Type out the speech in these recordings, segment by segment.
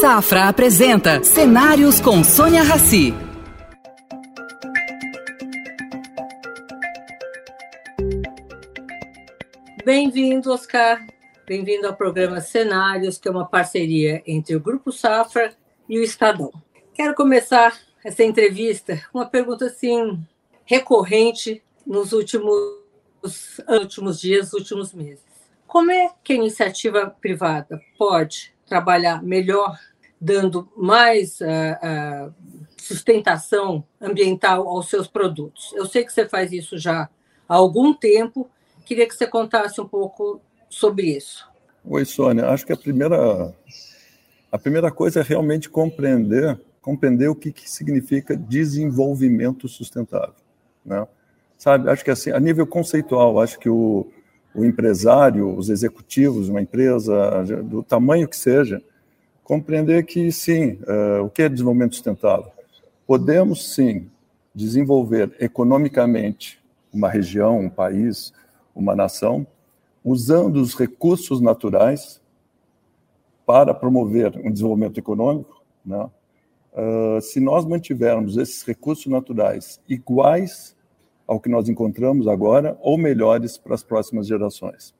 Safra apresenta Cenários com Sônia Rassi. Bem-vindo, Oscar. Bem-vindo ao programa Cenários, que é uma parceria entre o Grupo Safra e o Estadão. Quero começar essa entrevista com uma pergunta assim recorrente nos últimos, últimos dias, últimos meses. Como é que a iniciativa privada pode trabalhar melhor, dando mais uh, uh, sustentação ambiental aos seus produtos? Eu sei que você faz isso já há algum tempo. Queria que você contasse um pouco sobre isso. Oi, Sônia. Acho que a primeira, a primeira coisa é realmente compreender, compreender o que, que significa desenvolvimento sustentável. Né? Sabe, acho que assim, a nível conceitual, acho que o, o empresário, os executivos de uma empresa, do tamanho que seja, compreender que sim, uh, o que é desenvolvimento sustentável? Podemos sim desenvolver economicamente uma região, um país, uma nação, usando os recursos naturais para promover um desenvolvimento econômico, né? Uh, se nós mantivermos esses recursos naturais iguais ao que nós encontramos agora ou melhores para as próximas gerações.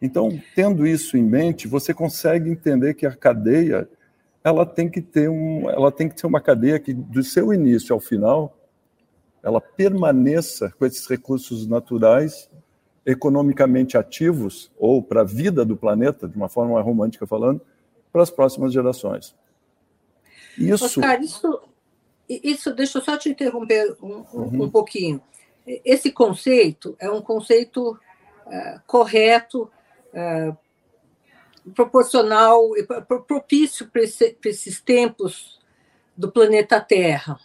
Então, tendo isso em mente, você consegue entender que a cadeia ela tem que ter um, ela tem que ser uma cadeia que do seu início ao final ela permaneça com esses recursos naturais economicamente ativos, ou para a vida do planeta, de uma forma romântica falando, para as próximas gerações. Isso... Oscar, isso, isso deixa eu só te interromper um, uhum. um pouquinho. Esse conceito é um conceito uh, correto, uh, proporcional, propício para esse, esses tempos do planeta Terra.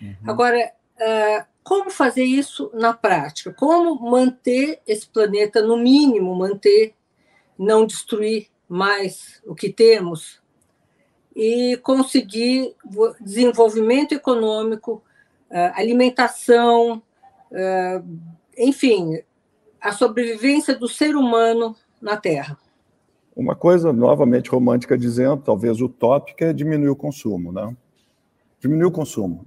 Uhum. Agora, uh, como fazer isso na prática? Como manter esse planeta, no mínimo, manter, não destruir mais o que temos e conseguir desenvolvimento econômico, ah, alimentação, ah, enfim, a sobrevivência do ser humano na Terra. Uma coisa novamente romântica dizendo, talvez utópica, é diminuir o consumo, né? Diminuir o consumo.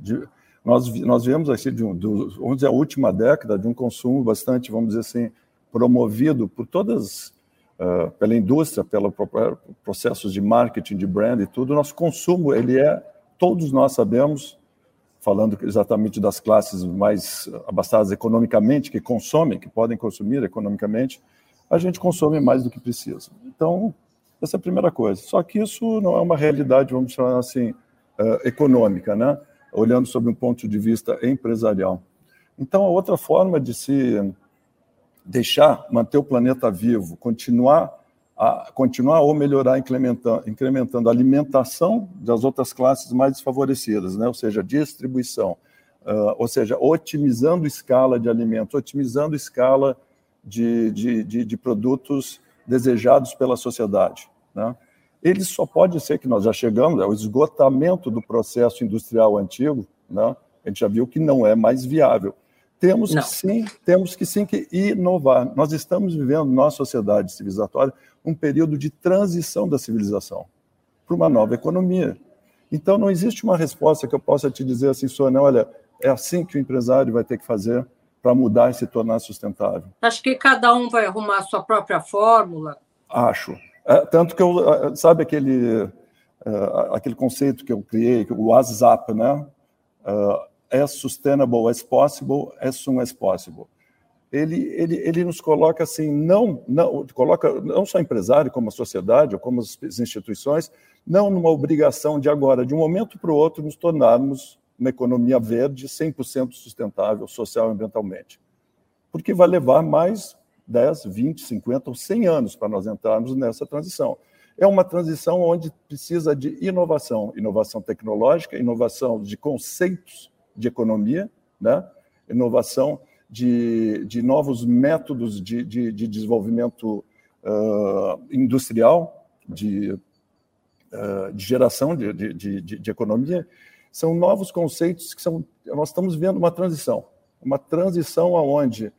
Nós, nós viemos assim, de um, vamos dizer, a última década de um consumo bastante, vamos dizer assim, promovido por todas, uh, pela indústria, pelos processos de marketing, de brand e tudo. Nosso consumo, ele é, todos nós sabemos, falando exatamente das classes mais abastadas economicamente, que consomem, que podem consumir economicamente, a gente consome mais do que precisa. Então, essa é a primeira coisa. Só que isso não é uma realidade, vamos chamar assim, uh, econômica, né? olhando sob um ponto de vista empresarial. Então, a outra forma de se deixar, manter o planeta vivo, continuar a, continuar ou melhorar, incrementando, incrementando a alimentação das outras classes mais desfavorecidas, né? ou seja, distribuição, uh, ou seja, otimizando escala de alimentos, otimizando escala de, de, de, de produtos desejados pela sociedade. Né? ele só pode ser que nós já chegamos ao esgotamento do processo industrial antigo, né? a gente já viu que não é mais viável. Temos não. que sim, temos que sim que inovar. Nós estamos vivendo, nossa sociedade civilizatória, um período de transição da civilização para uma nova economia. Então, não existe uma resposta que eu possa te dizer assim, Sônia, olha, é assim que o empresário vai ter que fazer para mudar e se tornar sustentável. Acho que cada um vai arrumar a sua própria fórmula. Acho. É, tanto que eu, sabe aquele, uh, aquele conceito que eu criei, o WhatsApp, né? Uh, as sustainable as possible, as soon as possible. Ele, ele, ele nos coloca assim, não, não, coloca não só empresário, como a sociedade, ou como as instituições, não numa obrigação de agora, de um momento para o outro, nos tornarmos uma economia verde 100% sustentável, social e ambientalmente. Porque vai levar mais 10, 20, 50 ou 100 anos para nós entrarmos nessa transição. É uma transição onde precisa de inovação, inovação tecnológica, inovação de conceitos de economia, né? inovação de, de novos métodos de, de, de desenvolvimento uh, industrial, de, uh, de geração de, de, de, economia. São novos conceitos que são. Nós estamos vendo uma transição, uma transição aonde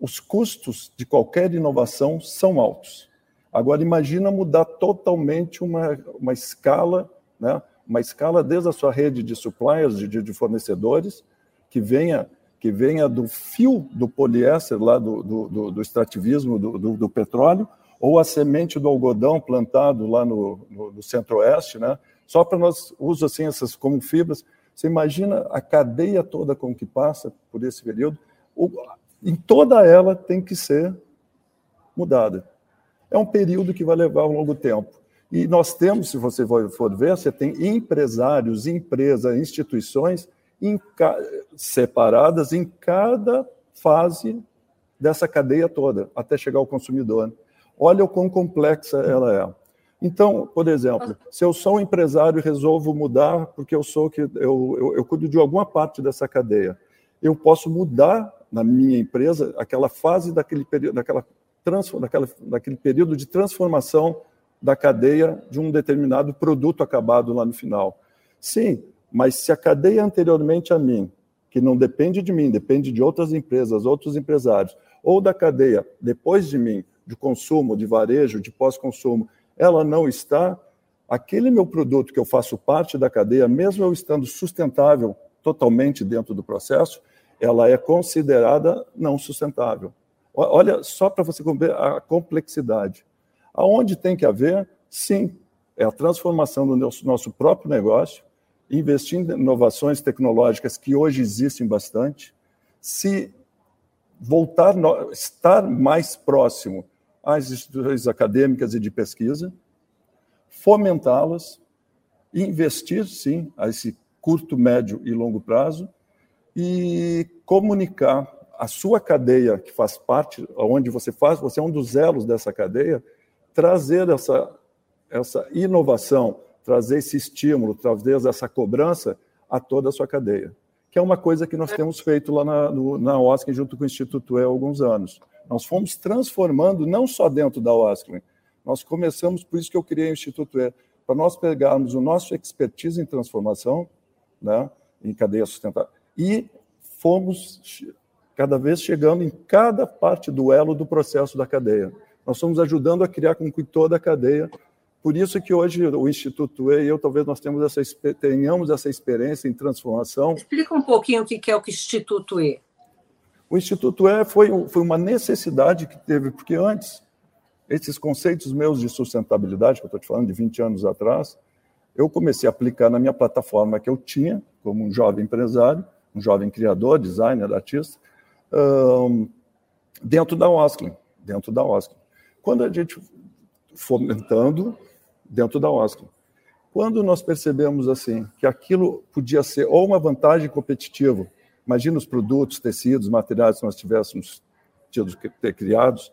os custos de qualquer inovação são altos. Agora, imagina mudar totalmente uma, uma escala, né? uma escala desde a sua rede de suppliers, de, de fornecedores, que venha que venha do fio do poliéster, lá do, do, do extrativismo do, do, do, petróleo, ou a semente do algodão plantado lá no, no, no centro-oeste, né? Só para nós uso assim essas como fibras. Você imagina a cadeia toda com que passa por esse período, o, em toda ela tem que ser mudada. É um período que vai levar um longo tempo. E nós temos, se você for ver, você tem empresários, empresas, instituições em separadas em cada fase dessa cadeia toda, até chegar ao consumidor. Olha o quão complexa ela é. Então, por exemplo, se eu sou um empresário e resolvo mudar porque eu sou que eu, eu, eu cuido de alguma parte dessa cadeia, eu posso mudar na minha empresa aquela fase daquele período, daquela, daquela, daquele período de transformação da cadeia de um determinado produto acabado lá no final. Sim, mas se a cadeia anteriormente a mim, que não depende de mim, depende de outras empresas, outros empresários, ou da cadeia depois de mim, de consumo, de varejo, de pós-consumo, ela não está, aquele meu produto que eu faço parte da cadeia, mesmo eu estando sustentável totalmente dentro do processo, ela é considerada não sustentável. Olha só para você ver a complexidade. Aonde tem que haver, sim, é a transformação do nosso, próprio negócio, investir em inovações tecnológicas que hoje existem bastante, se voltar, estar mais próximo às instituições acadêmicas e de pesquisa, fomentá-las, investir, sim, a esse curto, médio e longo prazo, e comunicar a sua cadeia, que faz parte, onde você faz, você é um dos elos dessa cadeia, trazer essa, essa inovação, trazer esse estímulo, trazer essa cobrança a toda a sua cadeia, que é uma coisa que nós temos feito lá na, no, na OSCE junto com o Instituto E há alguns anos. Nós fomos transformando, não só dentro da OSCE, nós começamos, por isso que eu criei o Instituto E, para nós pegarmos o nosso expertise em transformação, né, em cadeia sustentável, e fomos cada vez chegando em cada parte do elo do processo da cadeia. Nós estamos ajudando a criar com que toda a cadeia por isso que hoje o Instituto E e eu talvez nós temos essa, tenhamos essa experiência em transformação. Explica um pouquinho o que é o Instituto E. O Instituto E foi, foi uma necessidade que teve, porque antes, esses conceitos meus de sustentabilidade, que eu estou te falando de 20 anos atrás, eu comecei a aplicar na minha plataforma que eu tinha, como um jovem empresário, um jovem criador, designer, artista, um, dentro da Osklin, dentro da Osklin. Quando a gente fomentando dentro da Oscar. Quando nós percebemos assim que aquilo podia ser ou uma vantagem competitiva, imagina os produtos, tecidos, materiais que nós tivéssemos tido que ter criados,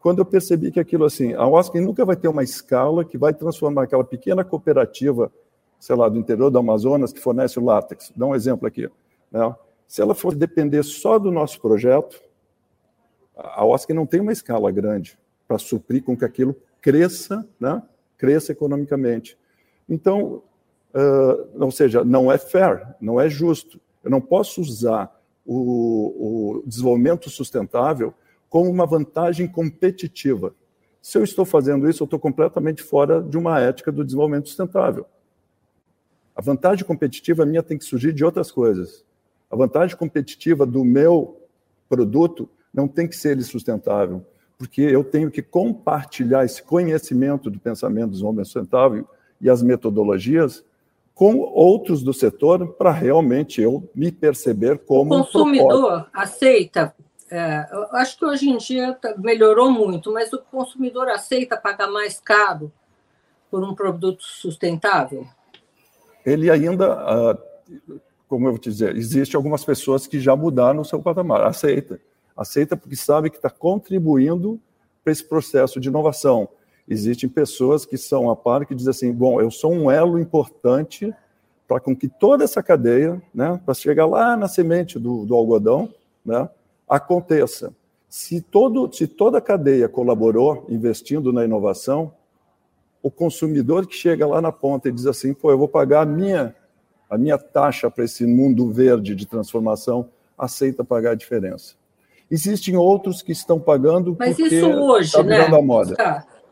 quando eu percebi que aquilo assim, a Oscar nunca vai ter uma escala que vai transformar aquela pequena cooperativa, sei lá, do interior do Amazonas que fornece o látex. Dá um exemplo aqui. Né? Se ela fosse depender só do nosso projeto, a Oscar não tem uma escala grande para suprir com que aquilo cresça, né? cresça economicamente. Então, uh, ou seja, não é fair, não é justo. Eu não posso usar o, o desenvolvimento sustentável como uma vantagem competitiva. Se eu estou fazendo isso, eu estou completamente fora de uma ética do desenvolvimento sustentável. A vantagem competitiva minha tem que surgir de outras coisas. A vantagem competitiva do meu produto não tem que ser ele sustentável porque eu tenho que compartilhar esse conhecimento do pensamento do desenvolvimento sustentável e as metodologias com outros do setor para realmente eu me perceber como o consumidor um aceita é, acho que hoje em dia tá, melhorou muito mas o consumidor aceita pagar mais caro por um produto sustentável? Ele ainda ah, como eu vou te dizer existe algumas pessoas que já mudaram o seu patamar. Aceita. Aceita porque sabe que está contribuindo para esse processo de inovação. Existem pessoas que são a par que dizem assim: bom, eu sou um elo importante para com que toda essa cadeia, né, para chegar lá na semente do, do algodão, né, aconteça. Se, todo, se toda a cadeia colaborou investindo na inovação, o consumidor que chega lá na ponta e diz assim: pô, eu vou pagar a minha, a minha taxa para esse mundo verde de transformação, aceita pagar a diferença. Existem outros que estão pagando Mas porque isso hoje, está né? a moda.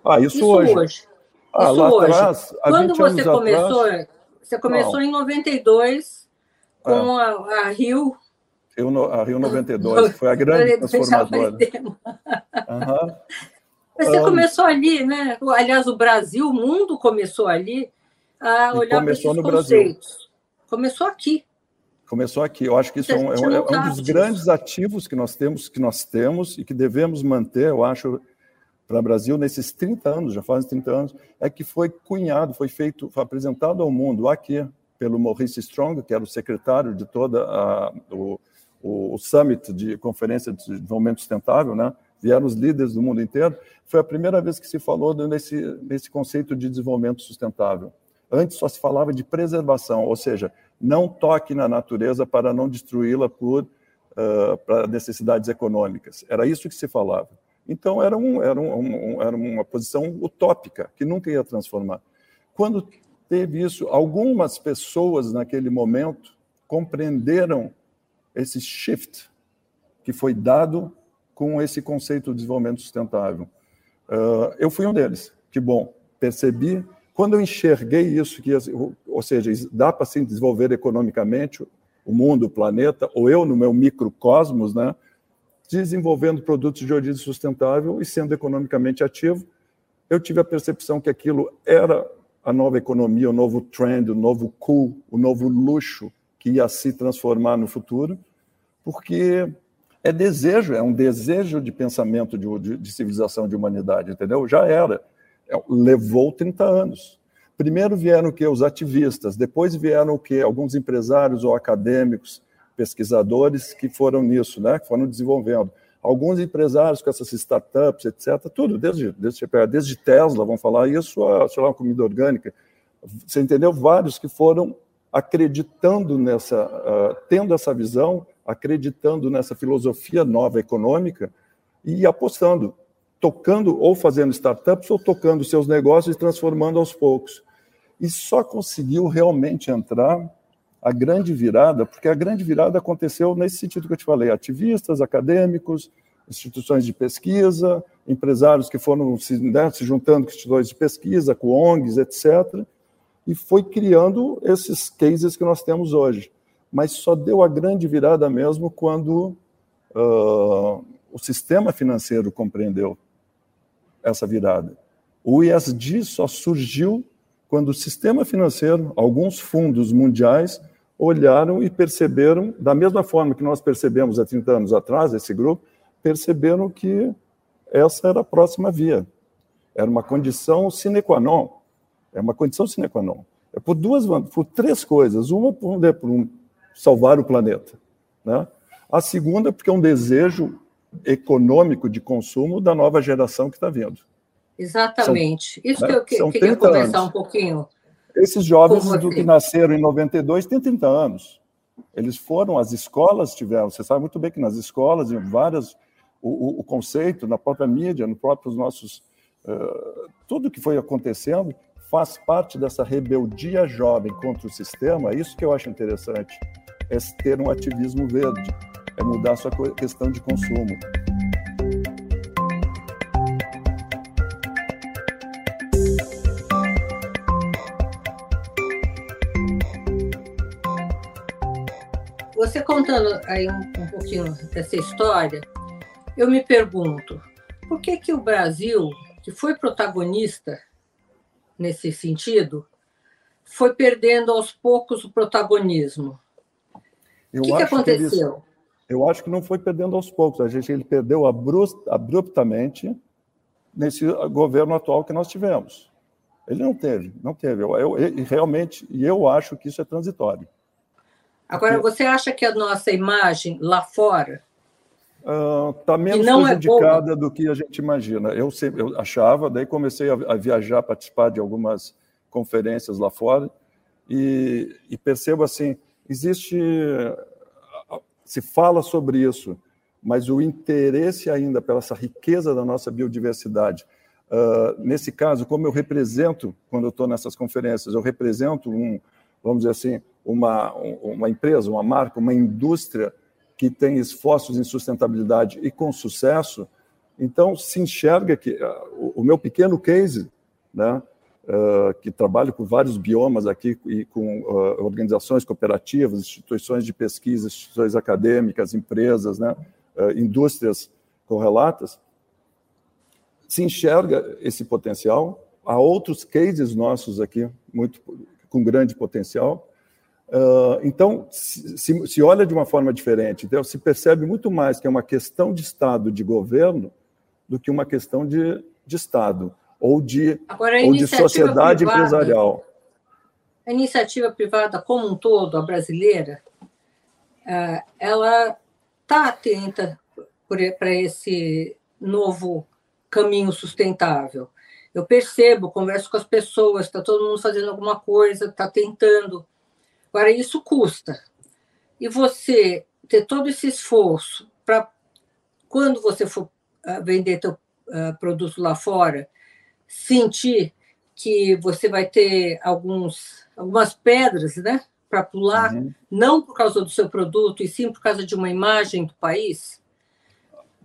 Ah, isso, isso hoje. hoje. Ah, isso hoje. atrás, Quando você começou, atrás... você começou Não. em 92 com é. a, a Rio Rio, a Rio 92, que foi a grande transformadora. Uhum. Você um, começou ali, né? Aliás, o Brasil, o mundo começou ali a olhar para esses no conceitos. Brasil. Começou aqui. Começou aqui. Eu acho que isso é um, é, é um, dos grandes ativos que nós temos, que nós temos e que devemos manter, eu acho, para o Brasil nesses 30 anos, já fazem 30 anos, é que foi cunhado, foi feito, foi apresentado ao mundo aqui pelo Maurice Strong, que era o secretário de toda a, o, o, Summit de Conferência de Desenvolvimento Sustentável, né? vieram os líderes do mundo inteiro, foi a primeira vez que se falou nesse, nesse conceito de desenvolvimento sustentável. Antes só se falava de preservação, ou seja, não toque na natureza para não destruí-la por uh, para necessidades econômicas. Era isso que se falava. Então era, um, era, um, era uma posição utópica que nunca ia transformar. Quando teve isso, algumas pessoas naquele momento compreenderam esse shift que foi dado com esse conceito de desenvolvimento sustentável. Uh, eu fui um deles. Que bom, percebi. Quando eu enxerguei isso, que, ou seja, dá para se desenvolver economicamente o mundo, o planeta, ou eu no meu microcosmos, né, desenvolvendo produtos de origem sustentável e sendo economicamente ativo, eu tive a percepção que aquilo era a nova economia, o novo trend, o novo cool, o novo luxo que ia se transformar no futuro, porque é desejo, é um desejo de pensamento de, de, de civilização, de humanidade, entendeu? Já era. É, levou 30 anos. Primeiro vieram o que? Os ativistas, depois vieram o que? Alguns empresários ou acadêmicos, pesquisadores que foram nisso, né? que foram desenvolvendo. Alguns empresários com essas startups, etc., tudo, desde, desde, desde Tesla, vamos falar isso, a, sei lá, comida orgânica. Você entendeu? Vários que foram acreditando nessa, uh, tendo essa visão, acreditando nessa filosofia nova econômica e apostando, tocando ou fazendo startups ou tocando seus negócios e transformando aos poucos. E só conseguiu realmente entrar a grande virada, porque a grande virada aconteceu nesse sentido que eu te falei: ativistas, acadêmicos, instituições de pesquisa, empresários que foram se, né, se juntando com instituições de pesquisa, com ONGs, etc e foi criando esses cases que nós temos hoje. Mas só deu a grande virada mesmo quando uh, o sistema financeiro compreendeu essa virada. O ISD só surgiu quando o sistema financeiro, alguns fundos mundiais, olharam e perceberam, da mesma forma que nós percebemos há 30 anos atrás, esse grupo, perceberam que essa era a próxima via. Era uma condição sine qua non é uma condição sine qua non. É por duas, por três coisas. Uma, por, né, por um, salvar o planeta. Né? A segunda, porque é um desejo econômico de consumo da nova geração que está vindo. Exatamente. Isso né? que eu que, queria conversar anos. um pouquinho. Esses jovens do que nasceram em 92 têm 30 anos. Eles foram, as escolas tiveram, você sabe muito bem que nas escolas, em várias, o, o, o conceito, na própria mídia, no próprios nossos. Uh, tudo que foi acontecendo faz parte dessa rebeldia jovem contra o sistema, é isso que eu acho interessante, é ter um ativismo verde, é mudar a sua questão de consumo. Você contando aí um, um pouquinho dessa história, eu me pergunto, por que que o Brasil, que foi protagonista nesse sentido, foi perdendo aos poucos o protagonismo. O que, que, aconteceu? Que eu acho que não foi perdendo aos poucos. A gente ele perdeu abruptamente nesse governo atual que nós tivemos. Ele não teve, não teve. Eu, eu, realmente, e eu acho que isso é transitório. Agora, você acha que a nossa imagem lá fora está uh, menos é prejudicada é do que a gente imagina. Eu, sempre, eu achava, daí comecei a, a, viajar, participar de algumas conferências lá fora e, e, percebo assim, existe, se fala sobre isso, mas o interesse ainda pela essa riqueza da nossa biodiversidade. Uh, nesse caso, como eu represento, quando eu estou nessas conferências, eu represento um, vamos dizer assim, uma, uma empresa, uma marca, uma indústria que tem esforços em sustentabilidade e com sucesso, Então, se enxerga que uh, o, meu pequeno case, né, uh, que trabalho com vários biomas aqui e com uh, organizações cooperativas, instituições de pesquisa, instituições acadêmicas, empresas, né, indústrias correlatas, se enxerga esse potencial. Há outros cases nossos aqui muito com grande potencial. Uh, então, se, se, olha de uma forma diferente, então se percebe muito mais que é uma questão de Estado, de governo, do que uma questão de, de Estado ou de, Agora, ou de sociedade privada, empresarial. A iniciativa privada como um todo, a brasileira, uh, ela está atenta para esse novo caminho sustentável. Eu percebo, converso com as pessoas, está todo mundo fazendo alguma coisa, está tentando. Agora, isso custa. E você ter todo esse esforço para, quando você for uh, vender teu uh, produto lá fora, sentir que você vai ter alguns, algumas pedras né, para pular, uhum. não por causa do seu produto, e sim por causa de uma imagem do país,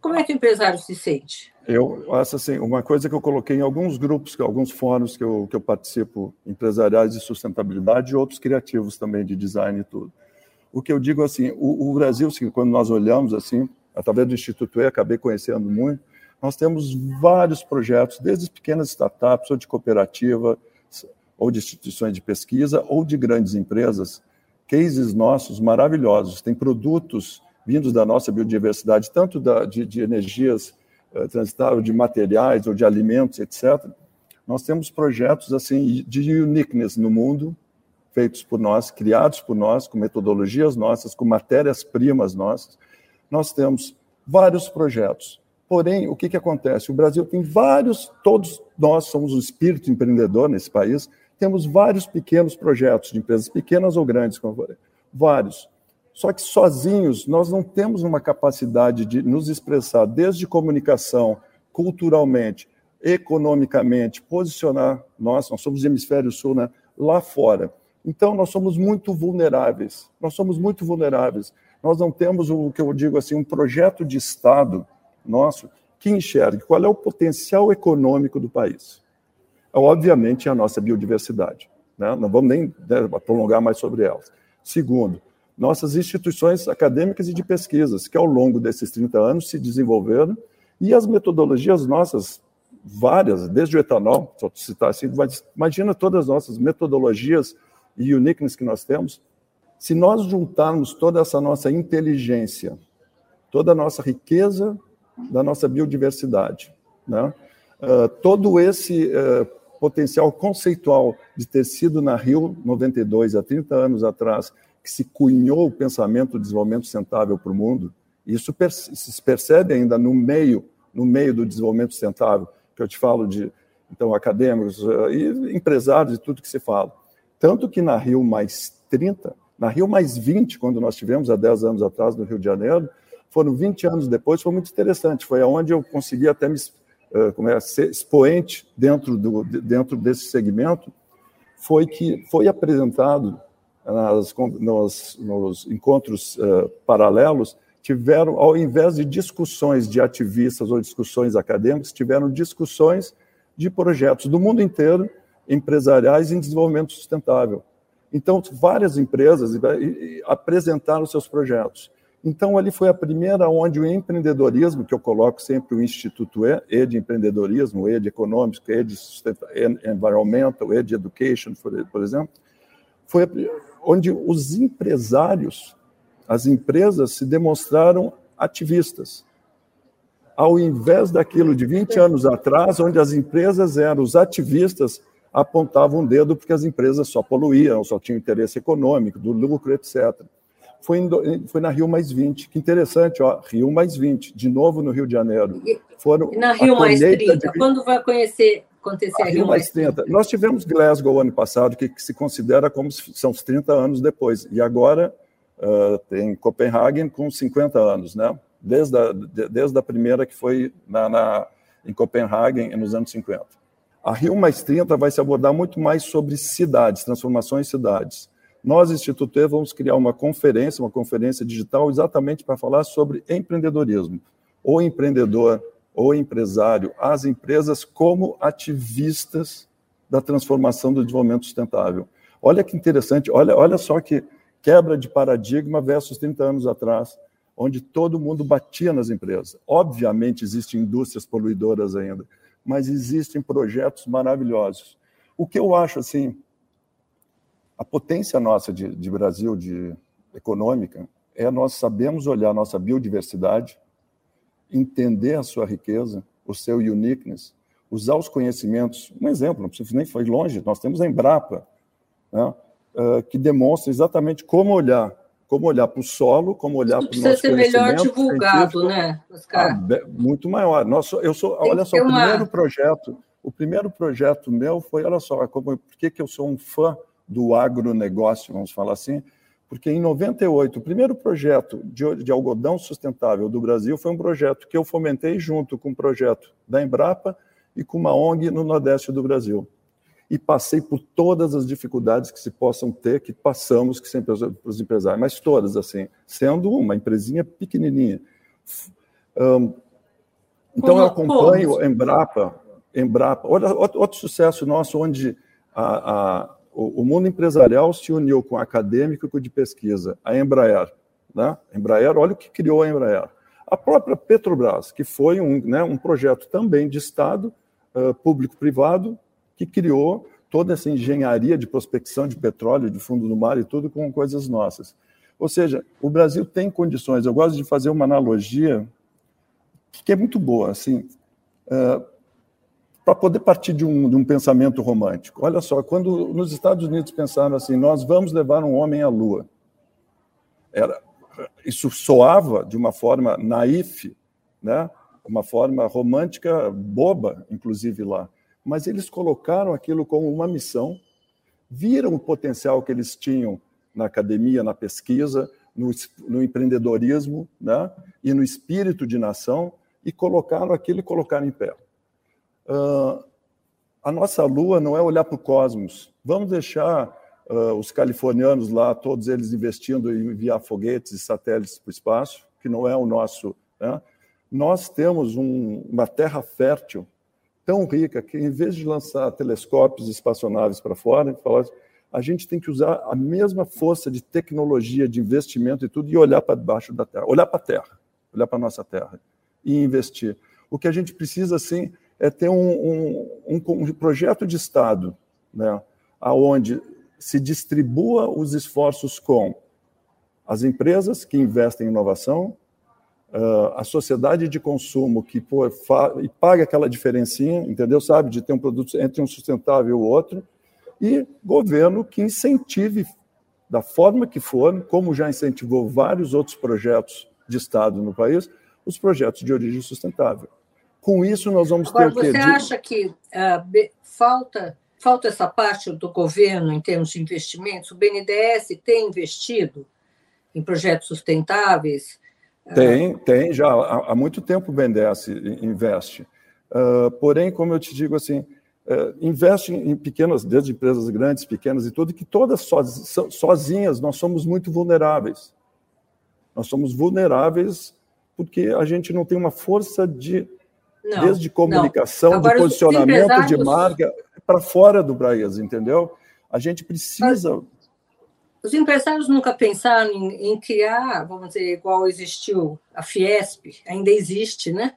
como é que o empresário se sente? Eu acho assim, uma coisa que eu coloquei em alguns grupos, alguns fóruns que eu, que eu participo, empresariais de sustentabilidade e outros criativos também de design e tudo. O que eu digo assim, o, o Brasil, assim, quando nós olhamos assim, através do Instituto E, acabei conhecendo muito, nós temos vários projetos, desde pequenas startups, ou de cooperativa, ou de instituições de pesquisa, ou de grandes empresas, cases nossos maravilhosos. Tem produtos vindos da nossa biodiversidade, tanto da, de, de energias uh, transitáveis, de materiais ou de alimentos, etc. Nós temos projetos assim de uniqueness no mundo, feitos por nós, criados por nós, com metodologias nossas, com matérias-primas nossas. Nós temos vários projetos. Porém, o que, que acontece? O Brasil tem vários, todos nós somos o espírito empreendedor nesse país, temos vários pequenos projetos de empresas pequenas ou grandes, como falei, vários. Só que sozinhos nós não temos uma capacidade de nos expressar desde comunicação, culturalmente, economicamente, posicionar nós, nós somos hemisfério sul, né, lá fora. Então nós somos muito vulneráveis. Nós somos muito vulneráveis. Nós não temos o que eu digo assim, um projeto de estado nosso que enxergue qual é o potencial econômico do país. Obviamente, a nossa biodiversidade. Né? Não vamos nem né, prolongar mais sobre elas. Segundo, nossas instituições acadêmicas e de pesquisas, que ao longo desses 30 anos se desenvolveram, e as metodologias nossas, várias, desde o etanol, só citar assim, mas imagina todas as nossas metodologias e uniqueness que nós temos, se nós juntarmos toda essa nossa inteligência, toda a nossa riqueza da nossa biodiversidade, né? Uh, todo esse uh, potencial conceitual de ter sido na Rio 92, há 30 anos atrás, que se cunhou o pensamento de desenvolvimento sustentável para o mundo, isso se percebe ainda no meio, no meio do desenvolvimento sustentável, que eu te falo de então acadêmicos eh, e empresários e tudo que se fala. Tanto que na Rio mais 30, na Rio mais 20, quando nós tivemos há 10 anos atrás no Rio de Janeiro, foram 20 anos depois, foi muito interessante, foi aonde eu consegui até me eh, como é, ser expoente dentro, do, dentro desse segmento, foi que foi apresentado nas, nos, nos, encontros uh, paralelos, tiveram, ao invés de discussões de ativistas ou discussões acadêmicas, tiveram discussões de projetos do mundo inteiro, empresariais em desenvolvimento sustentável. Então, várias empresas apresentaram seus projetos. Então, ali foi a primeira onde o empreendedorismo, que eu coloco sempre o Instituto E, E de empreendedorismo, E de econômico, E de environmental, E de education, por exemplo, foi onde os empresários, as empresas se demonstraram ativistas. Ao invés daquilo de 20 anos atrás, onde as empresas eram os ativistas, apontavam o dedo porque as empresas só poluíam, só tinham interesse econômico, do lucro, etc. Foi, em, foi na Rio Mais 20. Que interessante, ó, Rio Mais 20, de novo no Rio de Janeiro. Foram e na Rio Mais 30, de... quando vai conhecer acontecer aqui mais 30. Nós tivemos Glasgow ano passado, que, que, se considera como são os 30 anos depois. E agora uh, tem Copenhagen com 50 anos, né? Desde a, desde a primeira que foi na, na, em Copenhagen nos anos 50. A Rio Mais 30 vai se abordar muito mais sobre cidades, transformações em cidades. Nós, Instituto E, vamos criar uma conferência, uma conferência digital, exatamente para falar sobre empreendedorismo. O empreendedor o empresário, as empresas como ativistas da transformação do desenvolvimento sustentável. Olha que interessante, olha, olha só que quebra de paradigma versus 30 anos atrás, onde todo mundo batia nas empresas. Obviamente existem indústrias poluidoras ainda, mas existem projetos maravilhosos. O que eu acho assim, a potência nossa de, de Brasil, de econômica, é nós sabemos olhar nossa biodiversidade, entender a sua riqueza, o seu uniqueness, usar os conhecimentos. Um exemplo, não preciso nem foi longe, nós temos a Embrapa, né, uh, que demonstra exatamente como olhar, como olhar para o solo, como olhar para o nosso ser melhor divulgado, né, Oscar? Ah, muito maior. Nós, eu sou, olha só, o uma... primeiro projeto, o primeiro projeto meu foi, olha só, como, por que, que eu sou um fã do agronegócio, vamos falar assim, porque em 98, o primeiro projeto de, de, algodão sustentável do Brasil foi um projeto que eu fomentei junto com um projeto da Embrapa e com uma ONG no Nordeste do Brasil. E passei por todas as dificuldades que se possam ter, que passamos, que sempre para os empresários, mas todas, assim, sendo uma empresinha pequenininha. Um, então, eu acompanho Embrapa, Embrapa. Olha, outro sucesso nosso, onde a, a o, mundo empresarial se uniu com o acadêmico e com o de pesquisa, a Embraer. Né? Embraer, olha o que criou a Embraer. A própria Petrobras, que foi um, né, um projeto também de Estado, uh, público-privado, que criou toda essa engenharia de prospecção de petróleo, de fundo do mar e tudo com coisas nossas. Ou seja, o Brasil tem condições. Eu gosto de fazer uma analogia que é muito boa. Assim, uh, para poder partir de um, de um, pensamento romântico. Olha só, quando nos Estados Unidos pensaram assim, nós vamos levar um homem à Lua, era, isso soava de uma forma naif, né? uma forma romântica boba, inclusive lá. Mas eles colocaram aquilo como uma missão, viram o potencial que eles tinham na academia, na pesquisa, no, no empreendedorismo né? e no espírito de nação, e colocaram aquilo e colocaram em pé. Uh, a nossa lua não é olhar para o cosmos. Vamos deixar uh, os californianos lá, todos eles investindo em enviar foguetes e satélites para o espaço, que não é o nosso. Né? Nós temos um, uma terra fértil tão rica que, em vez de lançar telescópios e espaçonaves para fora, a gente tem que usar a mesma força de tecnologia, de investimento e tudo, e olhar para debaixo da Terra, olhar para a Terra, olhar para a nossa Terra e investir. O que a gente precisa, assim, é ter um, um, um, projeto de Estado, né, onde se distribua os esforços com as empresas que investem em inovação, uh, a sociedade de consumo que pô, paga aquela diferencinha, entendeu? Sabe, de ter um produto entre um sustentável e o outro, e governo que incentive da forma que for, como já incentivou vários outros projetos de Estado no país, os projetos de origem sustentável. Com isso, nós vamos Agora, ter o quê? Você acha que uh, falta, falta essa parte do governo em termos de investimentos? O BNDES tem investido em projetos sustentáveis? Tem, tem, já há, há muito tempo o BNDES investe. Uh, porém, como eu te digo assim, uh, investe em pequenas, desde empresas grandes, pequenas e tudo, que todas sozinhas nós somos muito vulneráveis. Nós somos vulneráveis porque a gente não tem uma força de não, desde comunicação, Agora, de posicionamento de marca, para fora do Braís, entendeu? A gente precisa. Os empresários nunca pensaram em, em, criar, vamos dizer, igual existiu a Fiesp, ainda existe, né?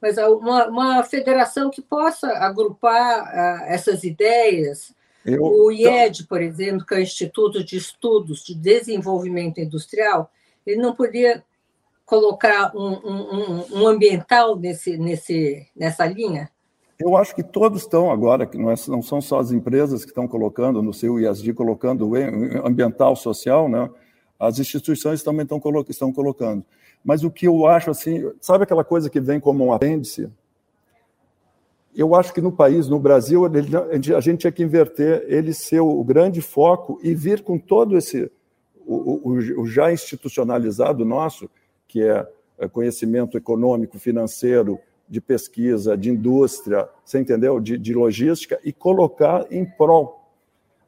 Mas uma, uma federação que possa agrupar uh, essas ideias. Eu... O IED, por exemplo, que é o Instituto de Estudos de Desenvolvimento Industrial, ele não podia colocar um, um, um, ambiental nesse, nesse, nessa linha? Eu acho que todos estão agora, que não, é, são só as empresas que estão colocando no seu ISD, colocando ambiental, social, né? as instituições também estão, estão colocando. Mas o que eu acho assim, sabe aquela coisa que vem como um apêndice? Eu acho que no país, no Brasil, a gente tinha que inverter ele ser o grande foco e vir com todo esse, o, o, o já institucionalizado nosso, que é, é conhecimento econômico, financeiro, de pesquisa, de indústria, você entendeu? De, de, logística, e colocar em prol.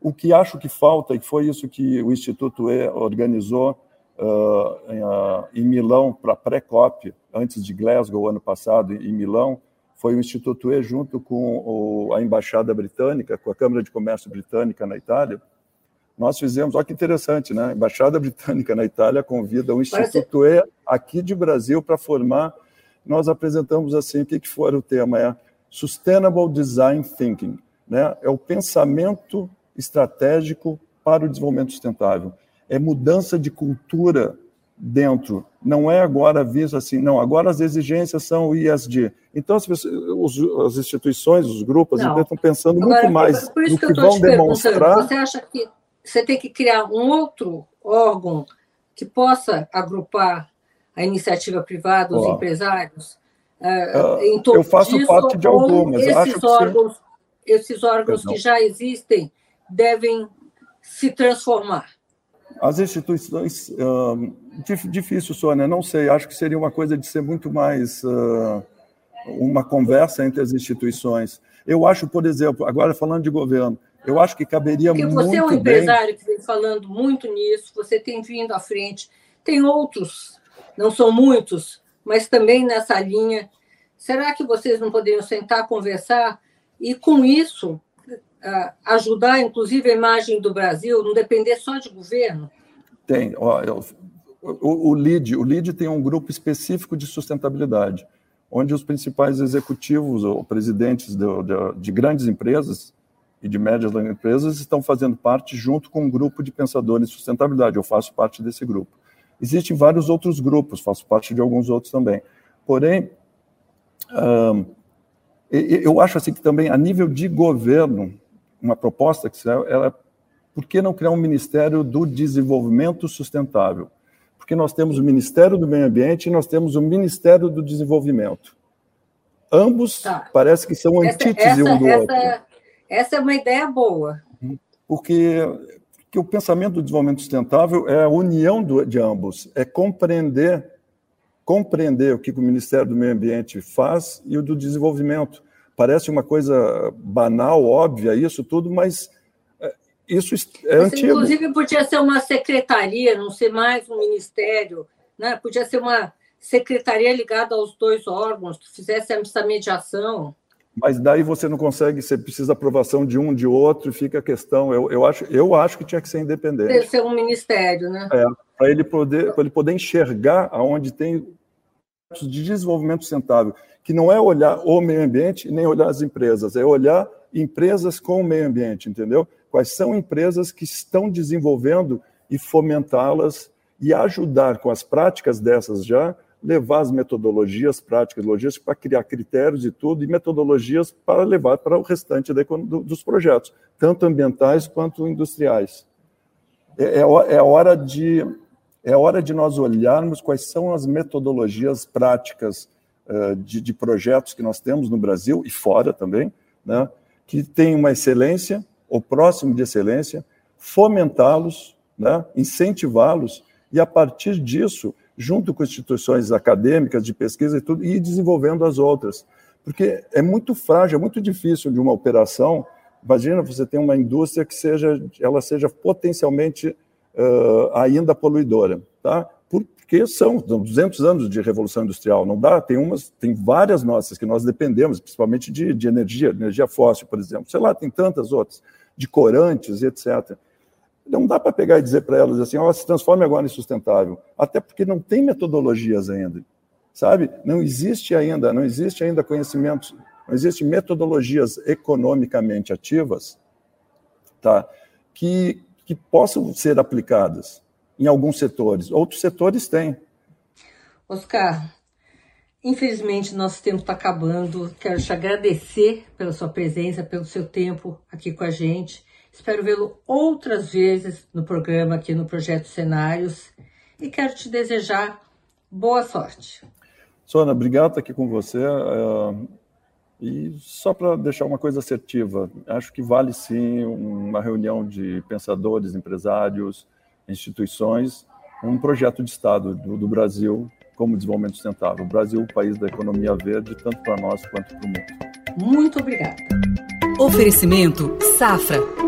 O que acho que falta, e foi isso que o Instituto E organizou uh, em, Milão para a pré-COP, antes de Glasgow, ano passado, em Milão, foi o Instituto E, junto com a Embaixada Britânica, com a Câmara de Comércio Britânica na Itália. Nós fizemos, olha que interessante, né? A Embaixada Britânica na Itália convida o Instituto E aqui de Brasil para formar. Nós apresentamos assim, o que, que foi o tema? É Sustainable Design Thinking, né? É o pensamento estratégico para o desenvolvimento sustentável. É mudança de cultura dentro. Não é agora visto assim, não, agora as exigências são o ISD. Então, as, os, as instituições, os grupos, não. estão pensando agora, muito mais no que, que vão demonstrar. Você acha que você tem que criar um outro órgão que possa agrupar a iniciativa privada, os oh. empresários, uh, em torno Eu faço disso, parte de algumas. Esses órgãos, esses órgãos que já existem devem se transformar. As instituições, uh, difícil, Sônia, não sei, acho que seria uma coisa de ser muito mais uh, uma conversa entre as instituições. Eu acho, por exemplo, agora falando de governo, eu acho que caberia Porque muito você é um bem... empresário que vem falando muito nisso, você tem vindo à frente, tem outros, não são muitos, mas também nessa linha. Será que vocês não poderiam sentar, conversar e, com isso, ajudar, inclusive, a imagem do Brasil, não depender só de governo? Tem. Ó, eu, o, o, LID, o LID tem um grupo específico de sustentabilidade, onde os principais executivos ou presidentes de, de, de grandes empresas e de médias empresas estão fazendo parte junto com um grupo de pensadores de sustentabilidade. Eu faço parte desse grupo. Existem vários outros grupos, faço parte de alguns outros também. Porém, eu acho assim que também a nível de governo uma proposta que saiu, ela, por que não criar um Ministério do Desenvolvimento Sustentável? Porque nós temos o Ministério do Meio Ambiente e nós temos o Ministério do Desenvolvimento. Ambos tá. parece que são antíteses um do essa, outro. Essa é uma ideia boa. Porque, porque o pensamento do desenvolvimento sustentável é a união do, de ambos, é compreender compreender o que o Ministério do Meio Ambiente faz e o do desenvolvimento. Parece uma coisa banal, óbvia, isso tudo, mas é, isso é mas, antigo. Inclusive, podia ser uma secretaria, não ser mais um ministério, né? podia ser uma secretaria ligada aos dois órgãos, que fizesse essa mediação. Mas daí você não consegue, você precisa aprovação de um, de outro, e fica a questão. Eu, eu, acho, eu acho que tinha que ser independente. Deve ser um ministério, né? É, para ele poder, para ele poder enxergar aonde tem de desenvolvimento sustentável que não é olhar o meio ambiente nem olhar as empresas, é olhar empresas com o meio ambiente, entendeu? Quais são empresas que estão desenvolvendo e fomentá-las e ajudar com as práticas dessas já, levar as metodologias, práticas, logísticas, para criar critérios e tudo, e metodologias para levar para o restante da, dos projetos, tanto ambientais quanto industriais. É, é, é, hora de, é hora de nós olharmos quais são as metodologias práticas eh, de, de, projetos que nós temos no Brasil e fora também, né, que tem uma excelência, ou próximo de excelência, fomentá-los, né, incentivá-los, e a partir disso, junto com instituições acadêmicas de pesquisa e tudo, ir desenvolvendo as outras. Porque é muito frágil, é muito difícil de uma operação. Imagina você ter uma indústria que seja, ela seja potencialmente uh, ainda poluidora, tá? porque são 200 anos de revolução industrial, não dá, tem umas, tem várias nossas que nós dependemos, principalmente de, de energia, energia fóssil, por exemplo, sei lá, tem tantas outras, de corantes, etc. Não dá para pegar e dizer para elas assim, ó, oh, se transforme agora em sustentável, até porque não tem metodologias ainda, sabe? Não existe ainda, não existe ainda conhecimento, não existe metodologias economicamente ativas, tá? Que, que possam ser aplicadas em alguns setores. Outros setores têm. Oscar, infelizmente nosso tempo está acabando. Quero te agradecer pela sua presença, pelo seu tempo aqui com a gente. Espero vê-lo outras vezes no programa aqui no Projeto Cenários e quero te desejar boa sorte. Sônia, obrigado por estar aqui com você. É, e só para deixar uma coisa assertiva, acho que vale sim uma reunião de pensadores, empresários, instituições, um projeto de Estado do, do Brasil como desenvolvimento sustentável. O Brasil, o país da economia verde, tanto para nós quanto para o mundo. Muito obrigada. Oferecimento Safra.